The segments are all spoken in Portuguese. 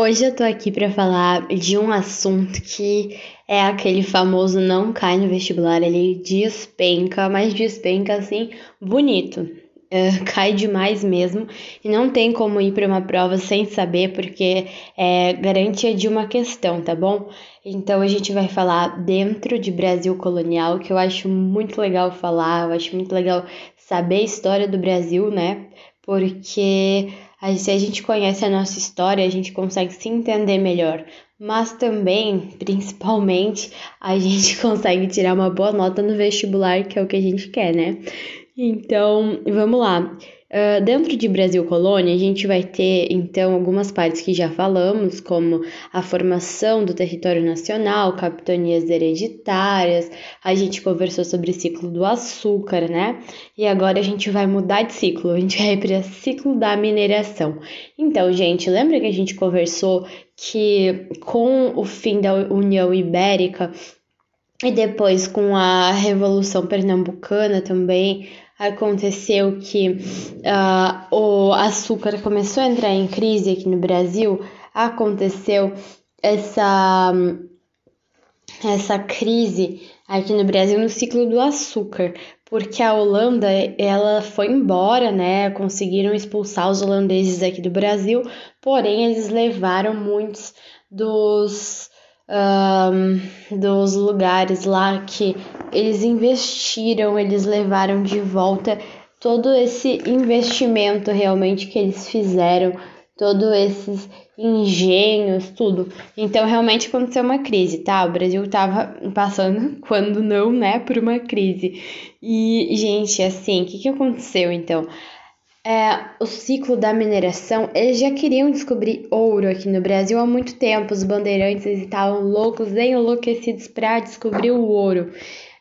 Hoje eu tô aqui para falar de um assunto que é aquele famoso não cai no vestibular, ele despenca, mas despenca assim bonito. Uh, cai demais mesmo e não tem como ir para uma prova sem saber, porque é garantia de uma questão, tá bom? Então a gente vai falar dentro de Brasil colonial, que eu acho muito legal falar, eu acho muito legal saber a história do Brasil, né? Porque Aí, se a gente conhece a nossa história, a gente consegue se entender melhor. Mas também, principalmente, a gente consegue tirar uma boa nota no vestibular, que é o que a gente quer, né? Então, vamos lá. Uh, dentro de Brasil Colônia, a gente vai ter então algumas partes que já falamos, como a formação do território nacional, capitanias hereditárias, a gente conversou sobre o ciclo do açúcar, né? E agora a gente vai mudar de ciclo, a gente vai para o ciclo da mineração. Então, gente, lembra que a gente conversou que com o fim da União Ibérica e depois com a Revolução Pernambucana também aconteceu que uh, o açúcar começou a entrar em crise aqui no Brasil, aconteceu essa, essa crise aqui no Brasil no ciclo do açúcar, porque a Holanda ela foi embora, né? Conseguiram expulsar os holandeses aqui do Brasil, porém eles levaram muitos dos um, dos lugares lá que eles investiram, eles levaram de volta todo esse investimento realmente que eles fizeram, todos esses engenhos, tudo. Então realmente aconteceu uma crise, tá? O Brasil tava passando, quando não, né, por uma crise. E, gente, assim, o que, que aconteceu então? É, o ciclo da mineração, eles já queriam descobrir ouro aqui no Brasil há muito tempo. Os bandeirantes estavam loucos, enlouquecidos para descobrir o ouro.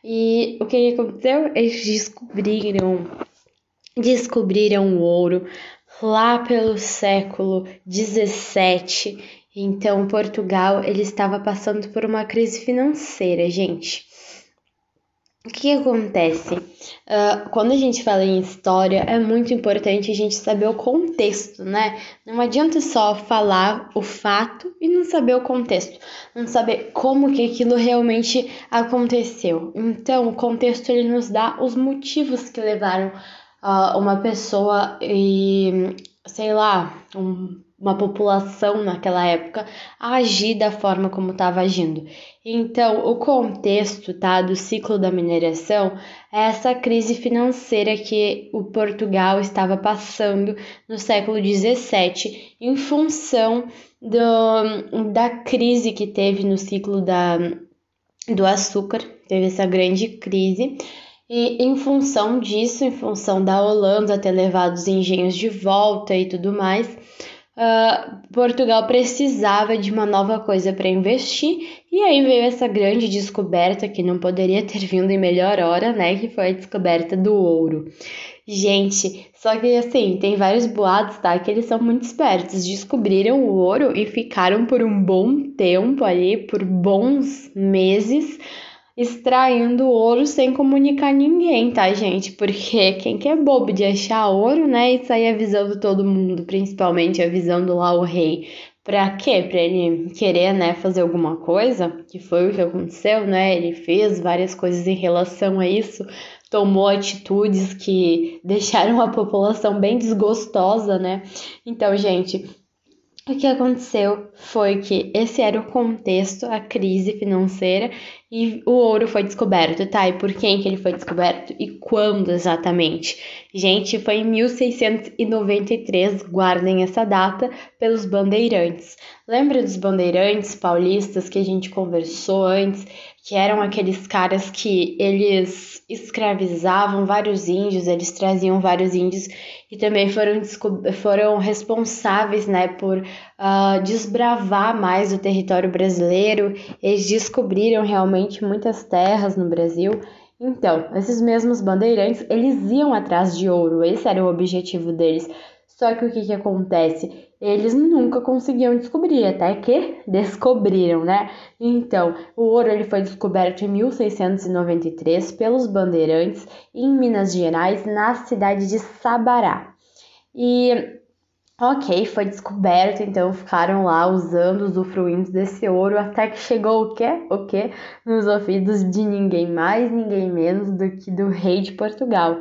E o que aconteceu? Eles descobriram, descobriram o ouro lá pelo século 17. Então, Portugal ele estava passando por uma crise financeira, gente. O que, acontece? Uh, quando a gente fala em história, é muito importante a gente saber o contexto, né? Não adianta só falar o fato e não saber o contexto, não saber como que aquilo realmente aconteceu. Então, o contexto ele nos dá os motivos que levaram uh, uma pessoa e, sei lá, um uma população naquela época agir da forma como estava agindo. Então, o contexto tá, do ciclo da mineração é essa crise financeira que o Portugal estava passando no século XVII em função do, da crise que teve no ciclo da, do açúcar, teve essa grande crise. E em função disso, em função da Holanda ter levado os engenhos de volta e tudo mais, uh, Portugal precisava de uma nova coisa para investir e aí veio essa grande descoberta que não poderia ter vindo em melhor hora, né? Que foi a descoberta do ouro. Gente, só que assim, tem vários boatos, tá? Que eles são muito espertos. Descobriram o ouro e ficaram por um bom tempo ali, por bons meses, extraindo ouro sem comunicar ninguém, tá, gente? Porque quem que é bobo de achar ouro, né, e sair avisando todo mundo, principalmente avisando lá o rei. Pra quê? Pra ele querer, né, fazer alguma coisa, que foi o que aconteceu, né? Ele fez várias coisas em relação a isso, tomou atitudes que deixaram a população bem desgostosa, né? Então, gente, o que aconteceu foi que esse era o contexto, a crise financeira, e o ouro foi descoberto, tá? E por quem que ele foi descoberto e quando exatamente? Gente, foi em 1693, guardem essa data, pelos bandeirantes. Lembra dos bandeirantes paulistas que a gente conversou antes? Que eram aqueles caras que eles escravizavam vários índios, eles traziam vários índios e também foram, foram responsáveis né, por uh, desbravar mais o território brasileiro, eles descobriram realmente muitas terras no Brasil. Então, esses mesmos bandeirantes, eles iam atrás de ouro, esse era o objetivo deles. Só que o que, que acontece? eles nunca conseguiam descobrir, até que descobriram, né? Então, o ouro ele foi descoberto em 1693 pelos bandeirantes em Minas Gerais, na cidade de Sabará. E Ok, foi descoberto, então ficaram lá usando, usufruindo desse ouro, até que chegou o quê? O quê? Nos ouvidos de ninguém mais, ninguém menos do que do rei de Portugal.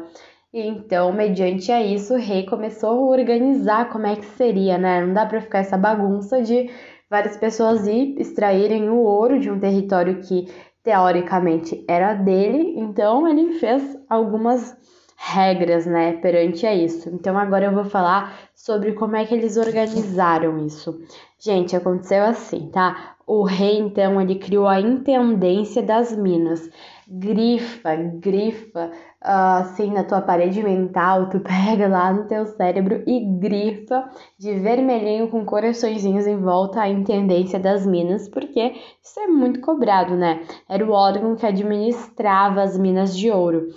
E então, mediante a isso, o rei começou a organizar como é que seria, né? Não dá para ficar essa bagunça de várias pessoas ir extraírem o ouro de um território que teoricamente era dele, então ele fez algumas regras, né, perante a isso. Então agora eu vou falar sobre como é que eles organizaram isso. Gente, aconteceu assim, tá? O rei então ele criou a intendência das minas. Grifa, grifa, uh, assim na tua parede mental, tu pega lá no teu cérebro e grifa de vermelhinho com coraçõezinhos em volta a intendência das minas, porque isso é muito cobrado, né? Era o órgão que administrava as minas de ouro.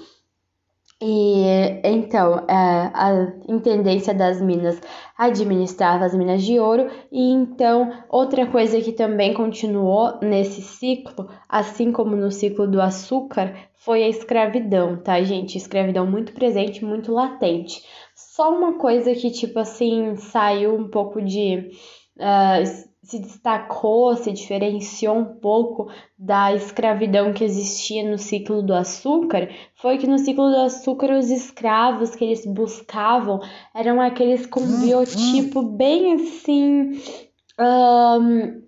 E então, é, a intendência das minas administrava as minas de ouro, e então outra coisa que também continuou nesse ciclo, assim como no ciclo do açúcar, foi a escravidão, tá, gente? Escravidão muito presente, muito latente. Só uma coisa que, tipo assim, saiu um pouco de. Uh, se destacou, se diferenciou um pouco da escravidão que existia no ciclo do açúcar, foi que no ciclo do açúcar os escravos que eles buscavam eram aqueles com biotipo bem assim. Um,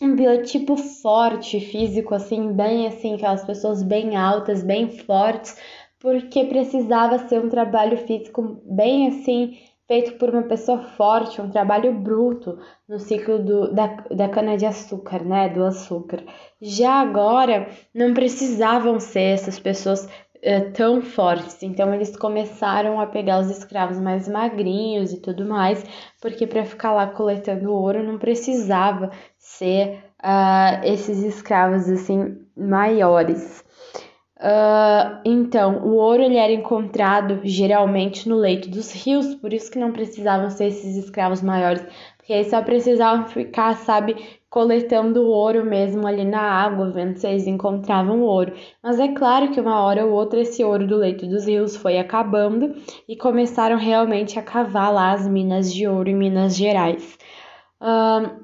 um biotipo forte, físico, assim, bem assim, aquelas pessoas bem altas, bem fortes, porque precisava ser um trabalho físico bem assim feito por uma pessoa forte, um trabalho bruto no ciclo do, da, da cana-de-açúcar, né? Do açúcar. Já agora, não precisavam ser essas pessoas uh, tão fortes, então eles começaram a pegar os escravos mais magrinhos e tudo mais, porque para ficar lá coletando ouro não precisava ser uh, esses escravos assim maiores. Uh, então, o ouro ele era encontrado geralmente no leito dos rios, por isso que não precisavam ser esses escravos maiores, porque eles só precisavam ficar, sabe, coletando ouro mesmo ali na água, vendo se eles encontravam ouro. Mas é claro que uma hora ou outra esse ouro do leito dos rios foi acabando e começaram realmente a cavar lá as minas de ouro em Minas Gerais. Uh,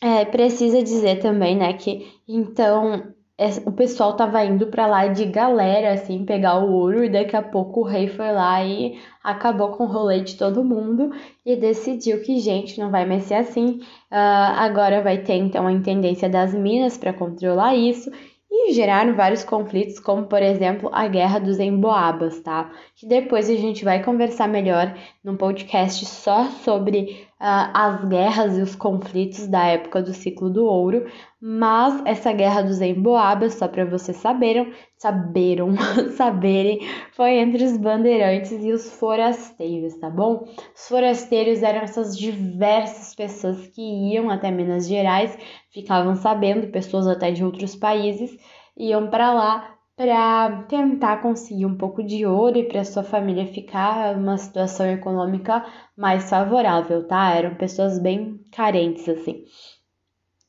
é, precisa dizer também, né, que então o pessoal tava indo para lá de galera, assim, pegar o ouro, e daqui a pouco o rei foi lá e acabou com o rolê de todo mundo e decidiu que, gente, não vai mais ser assim. Uh, agora vai ter então a intendência das minas para controlar isso e geraram vários conflitos, como por exemplo a Guerra dos Emboabas, tá? Que depois a gente vai conversar melhor num podcast só sobre as guerras e os conflitos da época do ciclo do ouro, mas essa guerra dos Emboabas, só para vocês saberam, saberam, saberem, foi entre os bandeirantes e os forasteiros, tá bom? Os forasteiros eram essas diversas pessoas que iam até Minas Gerais, ficavam sabendo, pessoas até de outros países, iam para lá para tentar conseguir um pouco de ouro e para sua família ficar uma situação econômica mais favorável, tá? Eram pessoas bem carentes assim.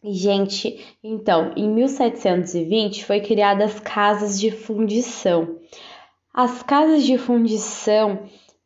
Gente, então, em 1720 foi criadas as casas de fundição. As casas de fundição,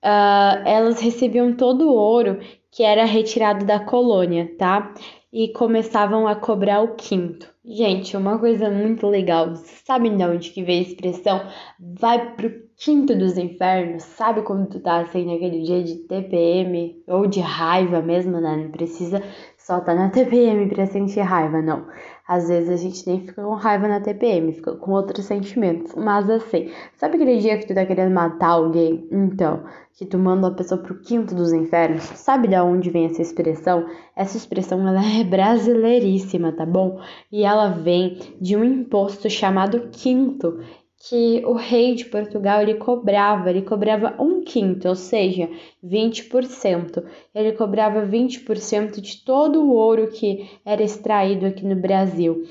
uh, elas recebiam todo o ouro que era retirado da colônia, tá? E começavam a cobrar o quinto. Gente, uma coisa muito legal. Sabe de onde que veio a expressão vai pro quinto dos infernos? Sabe quando tu tá assim naquele dia de TPM ou de raiva mesmo, né? Não precisa só tá na TPM pra sentir raiva, não. Às vezes a gente nem fica com raiva na TPM, fica com outros sentimentos. Mas assim, sabe aquele dia que tu tá querendo matar alguém? Então, que tu manda a pessoa pro quinto dos infernos. Sabe de onde vem essa expressão? Essa expressão ela é brasileiríssima, tá bom? E ela vem de um imposto chamado quinto que o rei de Portugal ele cobrava, ele cobrava um quinto, ou seja, 20%. Ele cobrava 20% de todo o ouro que era extraído aqui no Brasil.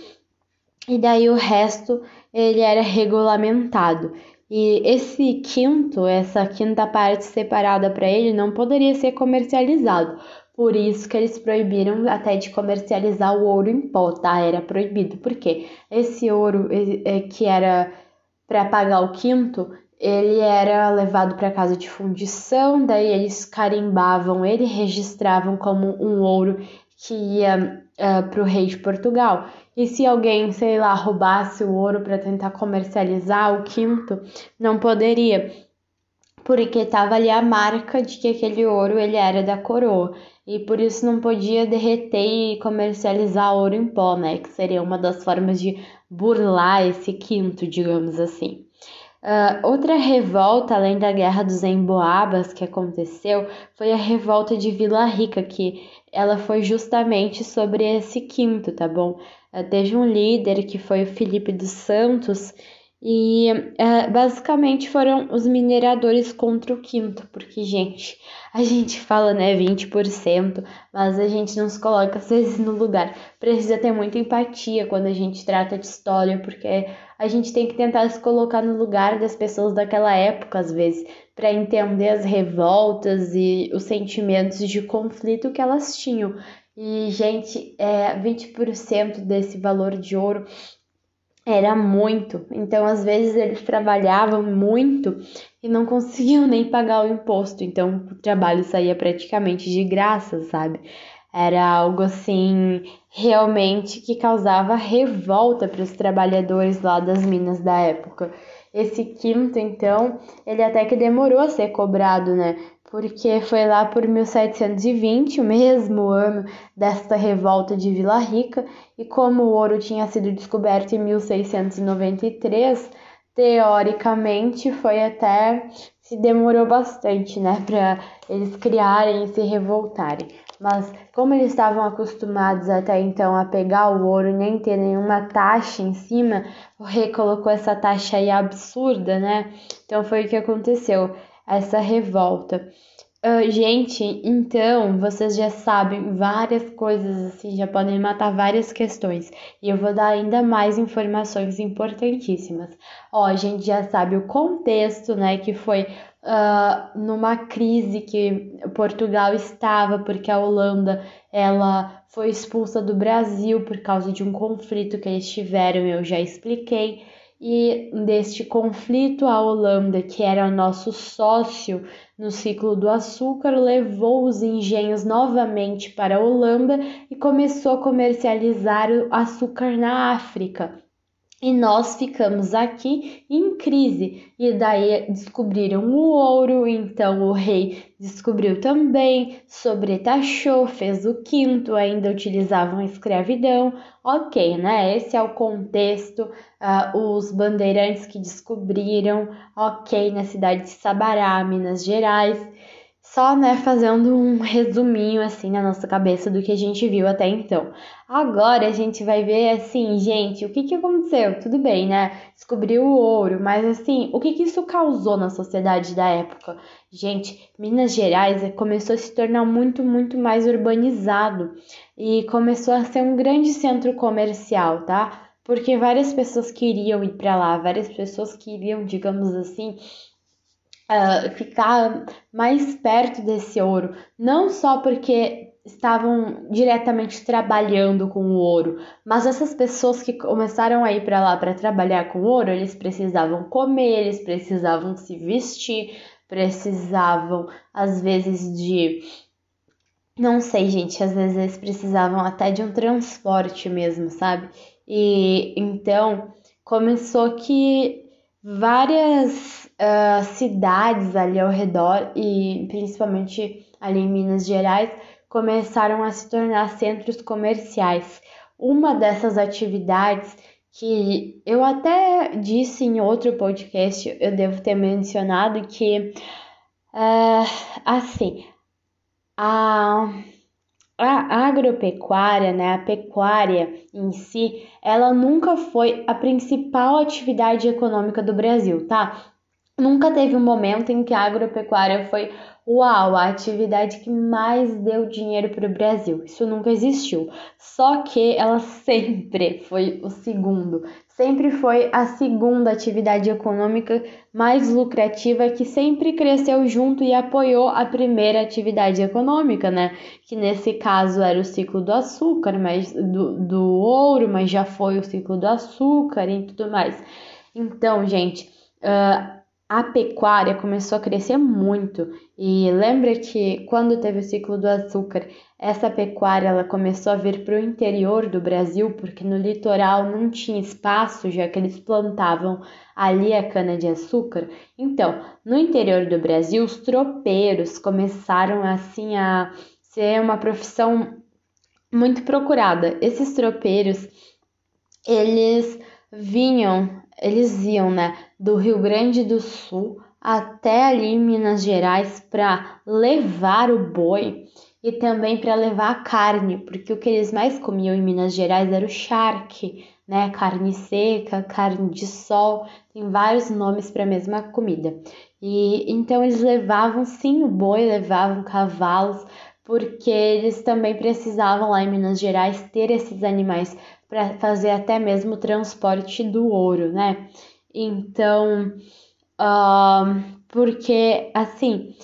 E daí o resto ele era regulamentado. E esse quinto, essa quinta parte separada para ele, não poderia ser comercializado. Por isso que eles proibiram até de comercializar o ouro em pó, tá? Era proibido. Porque esse ouro que era para pagar o quinto, ele era levado para casa de fundição, daí eles carimbavam ele, registravam como um ouro que ia uh, ah, para o rei de Portugal. E se alguém, sei lá, roubasse o ouro para tentar comercializar o quinto, não poderia, porque estava ali a marca de que aquele ouro ele era da coroa e por isso não podia derreter e comercializar ouro em pó, né? Que seria uma das formas de burlar esse quinto, digamos assim. Uh, outra revolta, além da Guerra dos Emboabas que aconteceu, foi a revolta de Vila Rica, que ela foi justamente sobre esse quinto, tá bom? Uh, teve um líder que foi o Felipe dos Santos, e uh, basicamente foram os mineradores contra o quinto, porque, gente, a gente fala, né, 20%, mas a gente não se coloca às vezes no lugar. Precisa ter muita empatia quando a gente trata de história, porque a gente tem que tentar se colocar no lugar das pessoas daquela época, às vezes, para entender as revoltas e os sentimentos de conflito que elas tinham. E, gente, é, 20% desse valor de ouro era muito. Então, às vezes, eles trabalhavam muito e não conseguiam nem pagar o imposto. Então, o trabalho saía praticamente de graça, sabe? Era algo assim, realmente que causava revolta para os trabalhadores lá das minas da época. Esse quinto, então, ele até que demorou a ser cobrado, né? Porque foi lá por 1720, o mesmo ano desta revolta de Vila Rica, e como o ouro tinha sido descoberto em 1693, teoricamente foi até se demorou bastante, né, para eles criarem e se revoltarem. Mas como eles estavam acostumados até então a pegar o ouro e nem ter nenhuma taxa em cima, o rei colocou essa taxa aí absurda, né? Então foi o que aconteceu essa revolta. Uh, gente, então vocês já sabem várias coisas assim, já podem matar várias questões. E eu vou dar ainda mais informações importantíssimas. Ó, a gente já sabe o contexto, né? Que foi uh, numa crise que Portugal estava, porque a Holanda ela foi expulsa do Brasil por causa de um conflito que eles tiveram, eu já expliquei e deste conflito a Holanda, que era nosso sócio no ciclo do açúcar, levou os engenhos novamente para a Holanda e começou a comercializar o açúcar na África e nós ficamos aqui em crise. E daí descobriram o ouro, então o rei descobriu também, sobretaxou, fez o quinto, ainda utilizavam a escravidão. Ok, né? Esse é o contexto. Uh, os bandeirantes que descobriram, ok, na cidade de Sabará, Minas Gerais só, né, fazendo um resuminho assim na nossa cabeça do que a gente viu até então. Agora a gente vai ver assim, gente, o que que aconteceu? Tudo bem, né? Descobriu o ouro, mas assim, o que que isso causou na sociedade da época? Gente, Minas Gerais começou a se tornar muito, muito mais urbanizado e começou a ser um grande centro comercial, tá? Porque várias pessoas queriam ir para lá, várias pessoas queriam, digamos assim, uh, ficar mais perto desse ouro, não só porque estavam diretamente trabalhando com o ouro, mas essas pessoas que começaram a ir para lá para trabalhar com ouro, eles precisavam comer, eles precisavam se vestir, precisavam às vezes de não sei, gente, às vezes eles precisavam até de um transporte mesmo, sabe? E então começou que várias uh, cidades ali ao redor e principalmente ali em Minas Gerais começaram a se tornar centros comerciais. Uma dessas atividades que eu até disse em outro podcast, eu devo ter mencionado que uh, assim a a agropecuária, né, a pecuária em si, ela nunca foi a principal atividade econômica do Brasil, tá? Nunca teve um momento em que a agropecuária foi uau, a atividade que mais deu dinheiro para o Brasil. Isso nunca existiu. Só que ela sempre foi o segundo, sempre foi a segunda atividade econômica mais lucrativa que sempre cresceu junto e apoiou a primeira atividade econômica, né? Que nesse caso era o ciclo do açúcar, mas do, do ouro, mas já foi o ciclo do açúcar e tudo mais. Então, gente, uh, a pecuária começou a crescer muito. E lembra que quando teve o ciclo do açúcar, essa pecuária ela começou a vir para o interior do Brasil, porque no litoral não tinha espaço, já que eles plantavam ali a cana-de-açúcar. Então, no interior do Brasil, os tropeiros começaram assim a ser uma profissão muito procurada. Esses tropeiros, eles vinham, eles iam, né, do Rio Grande do Sul até ali em Minas Gerais para levar o boi e também para levar a carne, porque o que eles mais comiam em Minas Gerais era o charque, né? Carne seca, carne de sol, tem vários nomes para a mesma comida. E então eles levavam sim o boi, levavam cavalos, porque eles também precisavam lá em Minas Gerais ter esses animais para fazer até mesmo o transporte do ouro, né? Então, uh, porque assim,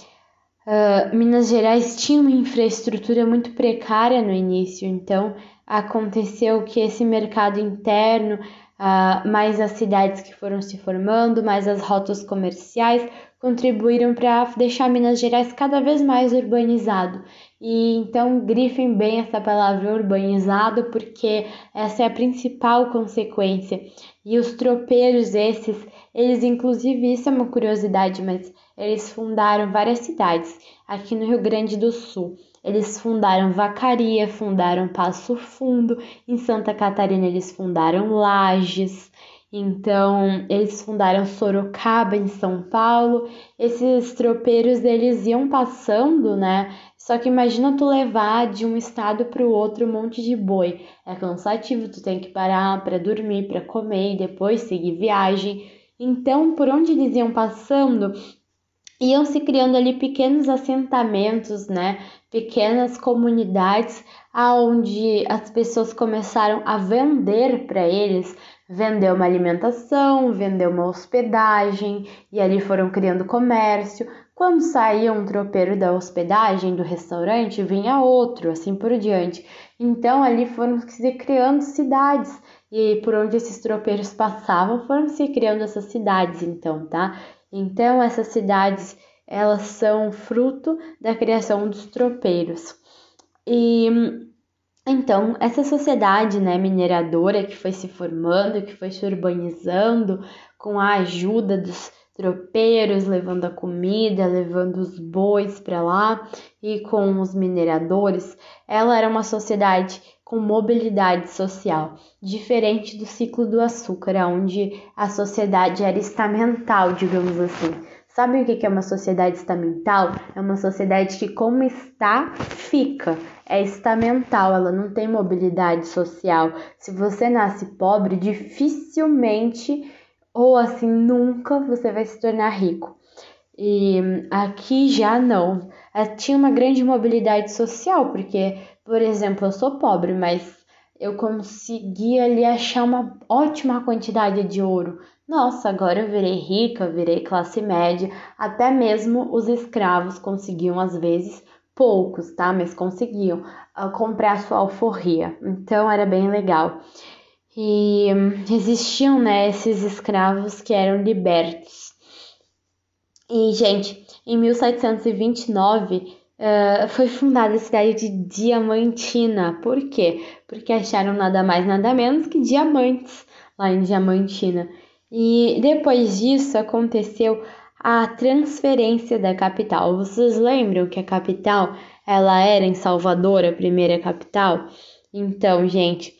uh, Minas Gerais tinha uma infraestrutura muito precária no início, então aconteceu que esse mercado interno, uh, mais as cidades que foram se formando, mais as rotas comerciais, contribuíram para deixar Minas Gerais cada vez mais urbanizado. E então grifem bem essa palavra urbanizado, porque essa é a principal consequência. E os tropeiros esses, eles inclusive isso é uma curiosidade, mas eles fundaram várias cidades aqui no Rio Grande do Sul. Eles fundaram Vacaria, fundaram Passo Fundo, em Santa Catarina eles fundaram Lages, então, eles fundaram Sorocaba em São Paulo. Esses tropeiros eles iam passando, né? Só que imagina tu levar de um estado para o outro um monte de boi. É cansativo, tu tem que parar para dormir, para comer e depois seguir viagem. Então, por onde eles iam passando, iam se criando ali pequenos assentamentos, né? Pequenas comunidades aonde as pessoas começaram a vender para eles vendeu uma alimentação, vendeu uma hospedagem e ali foram criando comércio. Quando saía um tropeiro da hospedagem, do restaurante, vinha outro, assim por diante. Então ali foram se criando cidades e por onde esses tropeiros passavam foram se criando essas cidades, então, tá? Então essas cidades elas são fruto da criação dos tropeiros. E então, essa sociedade né, mineradora que foi se formando, que foi se urbanizando com a ajuda dos tropeiros, levando a comida, levando os bois para lá e com os mineradores, ela era uma sociedade com mobilidade social, diferente do ciclo do açúcar, onde a sociedade era estamental, digamos assim. Sabe o que é uma sociedade estamental? É uma sociedade que, como está, fica é estamental, ela não tem mobilidade social. Se você nasce pobre, dificilmente ou assim nunca você vai se tornar rico. E aqui já não. É, tinha uma grande mobilidade social, porque, por exemplo, eu sou pobre, mas eu consegui ali achar uma ótima quantidade de ouro. Nossa, agora eu virei rica, virei classe média. Até mesmo os escravos conseguiam, às vezes, poucos, tá? Mas conseguiam uh, comprar sua alforria. Então era bem legal. E um, existiam, né, esses escravos que eram libertos. E, gente, em 1729 uh, ah, foi fundada a cidade de Diamantina. Por quê? Porque acharam nada mais, nada menos que diamantes lá em Diamantina. E depois disso aconteceu a transferência da capital. Vocês lembram que a capital ela era em Salvador, a primeira capital? Então, gente,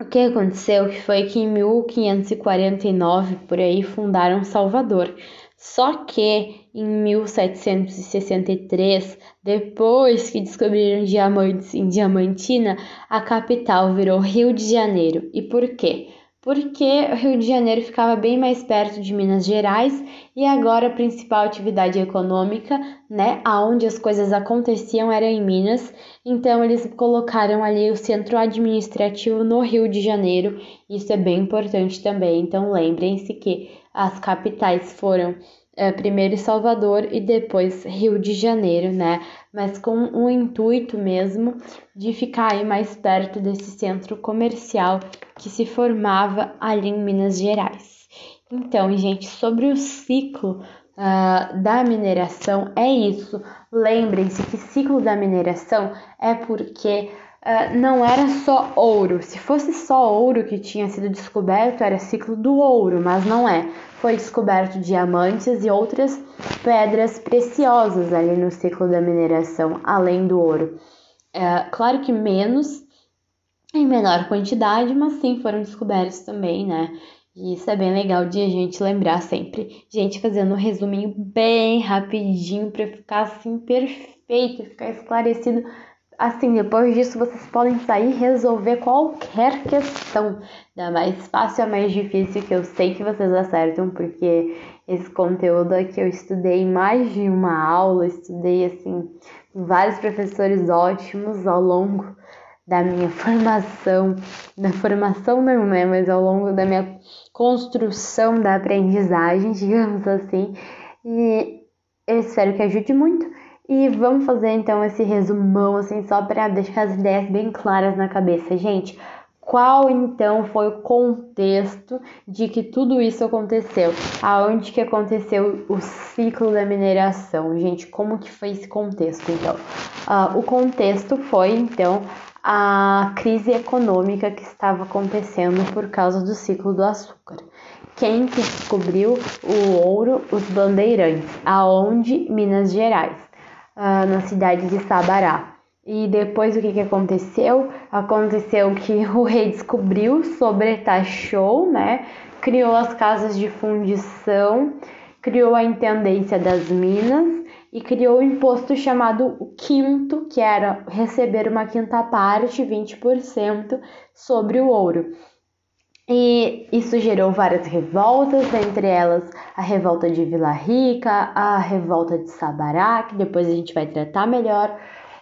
o que aconteceu foi que em 1549 por aí fundaram Salvador. Só que em 1763, depois que descobriram diamantes em Diamantina, a capital virou Rio de Janeiro. E por quê? Porque o Rio de Janeiro ficava bem mais perto de Minas Gerais e agora a principal atividade econômica, né, aonde as coisas aconteciam era em Minas. Então eles colocaram ali o centro administrativo no Rio de Janeiro. Isso é bem importante também. Então lembrem-se que as capitais foram primeiro Salvador e depois Rio de Janeiro, né? Mas com o intuito mesmo de ficar aí mais perto desse centro comercial que se formava ali em Minas Gerais. Então, gente, sobre o ciclo uh, da mineração, é isso. Lembrem-se que ciclo da mineração é porque uh, não era só ouro. Se fosse só ouro que tinha sido descoberto, era ciclo do ouro, mas não é. Foi descoberto diamantes e outras pedras preciosas ali no ciclo da mineração, além do ouro. Uh, claro que menos, em menor quantidade, mas sim foram descobertos também, né? E isso é bem legal de a gente lembrar sempre. Gente, fazendo um resuminho bem rapidinho para ficar assim perfeito, ficar esclarecido. Assim, depois disso vocês podem sair e resolver qualquer questão, da mais fácil a mais difícil, que eu sei que vocês acertam, porque esse conteúdo aqui eu estudei mais de uma aula, estudei assim, vários professores ótimos ao longo da minha formação, da formação não, né, mas ao longo da minha construção da aprendizagem, digamos assim. E eu espero que ajude muito. E vamos fazer então esse resumão, assim, só para deixar as ideias bem claras na cabeça, gente. Qual então foi o contexto de que tudo isso aconteceu? Aonde que aconteceu o ciclo da mineração? Gente, como que foi esse contexto então? Uh, o contexto foi então a crise econômica que estava acontecendo por causa do ciclo do açúcar. Quem que descobriu o ouro? Os bandeirantes. Aonde? Minas Gerais, uh, na cidade de Sabará. E depois o que, que aconteceu? Aconteceu que o rei descobriu, sobretaxou, né? Criou as casas de fundição, criou a intendência das minas e criou o um imposto chamado quinto, que era receber uma quinta parte, 20%, sobre o ouro. E isso gerou várias revoltas, entre elas a revolta de Vila Rica, a revolta de Sabará, que depois a gente vai tratar melhor.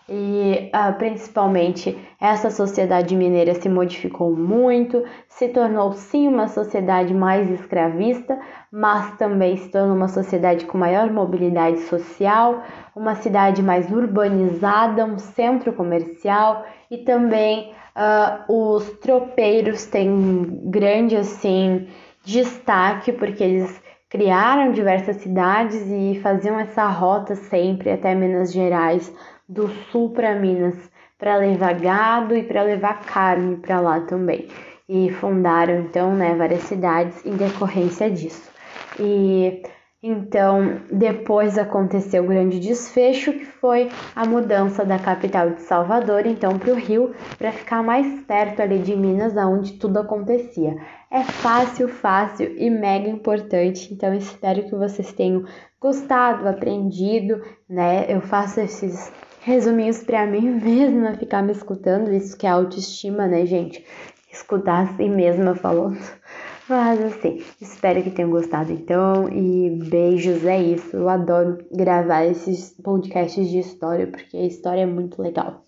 E uh, principalmente essa sociedade mineira se modificou muito, se tornou sim uma sociedade mais escravista, mas também se tornou uma sociedade com maior mobilidade social, uma cidade mais urbanizada, um centro comercial e também uh, os tropeiros têm grande assim destaque porque eles criaram diversas cidades e faziam essa rota sempre até Minas Gerais do sul para Minas para levar gado e para levar carne para lá também. E fundaram então né, várias cidades em decorrência disso. E então depois aconteceu o grande desfecho que foi a mudança da capital de Salvador então para o Rio para ficar mais perto ali de Minas, onde tudo acontecia. É fácil, fácil e mega importante. Então espero que vocês tenham gostado, aprendido, né? Eu faço esses resuminhos para mim mesma ficar me escutando, isso que é autoestima, né, gente? Escutar assim mesma falando. Mas assim, espero que tenham gostado então e beijos, é isso. Eu adoro gravar esses podcasts de história porque a história é muito legal.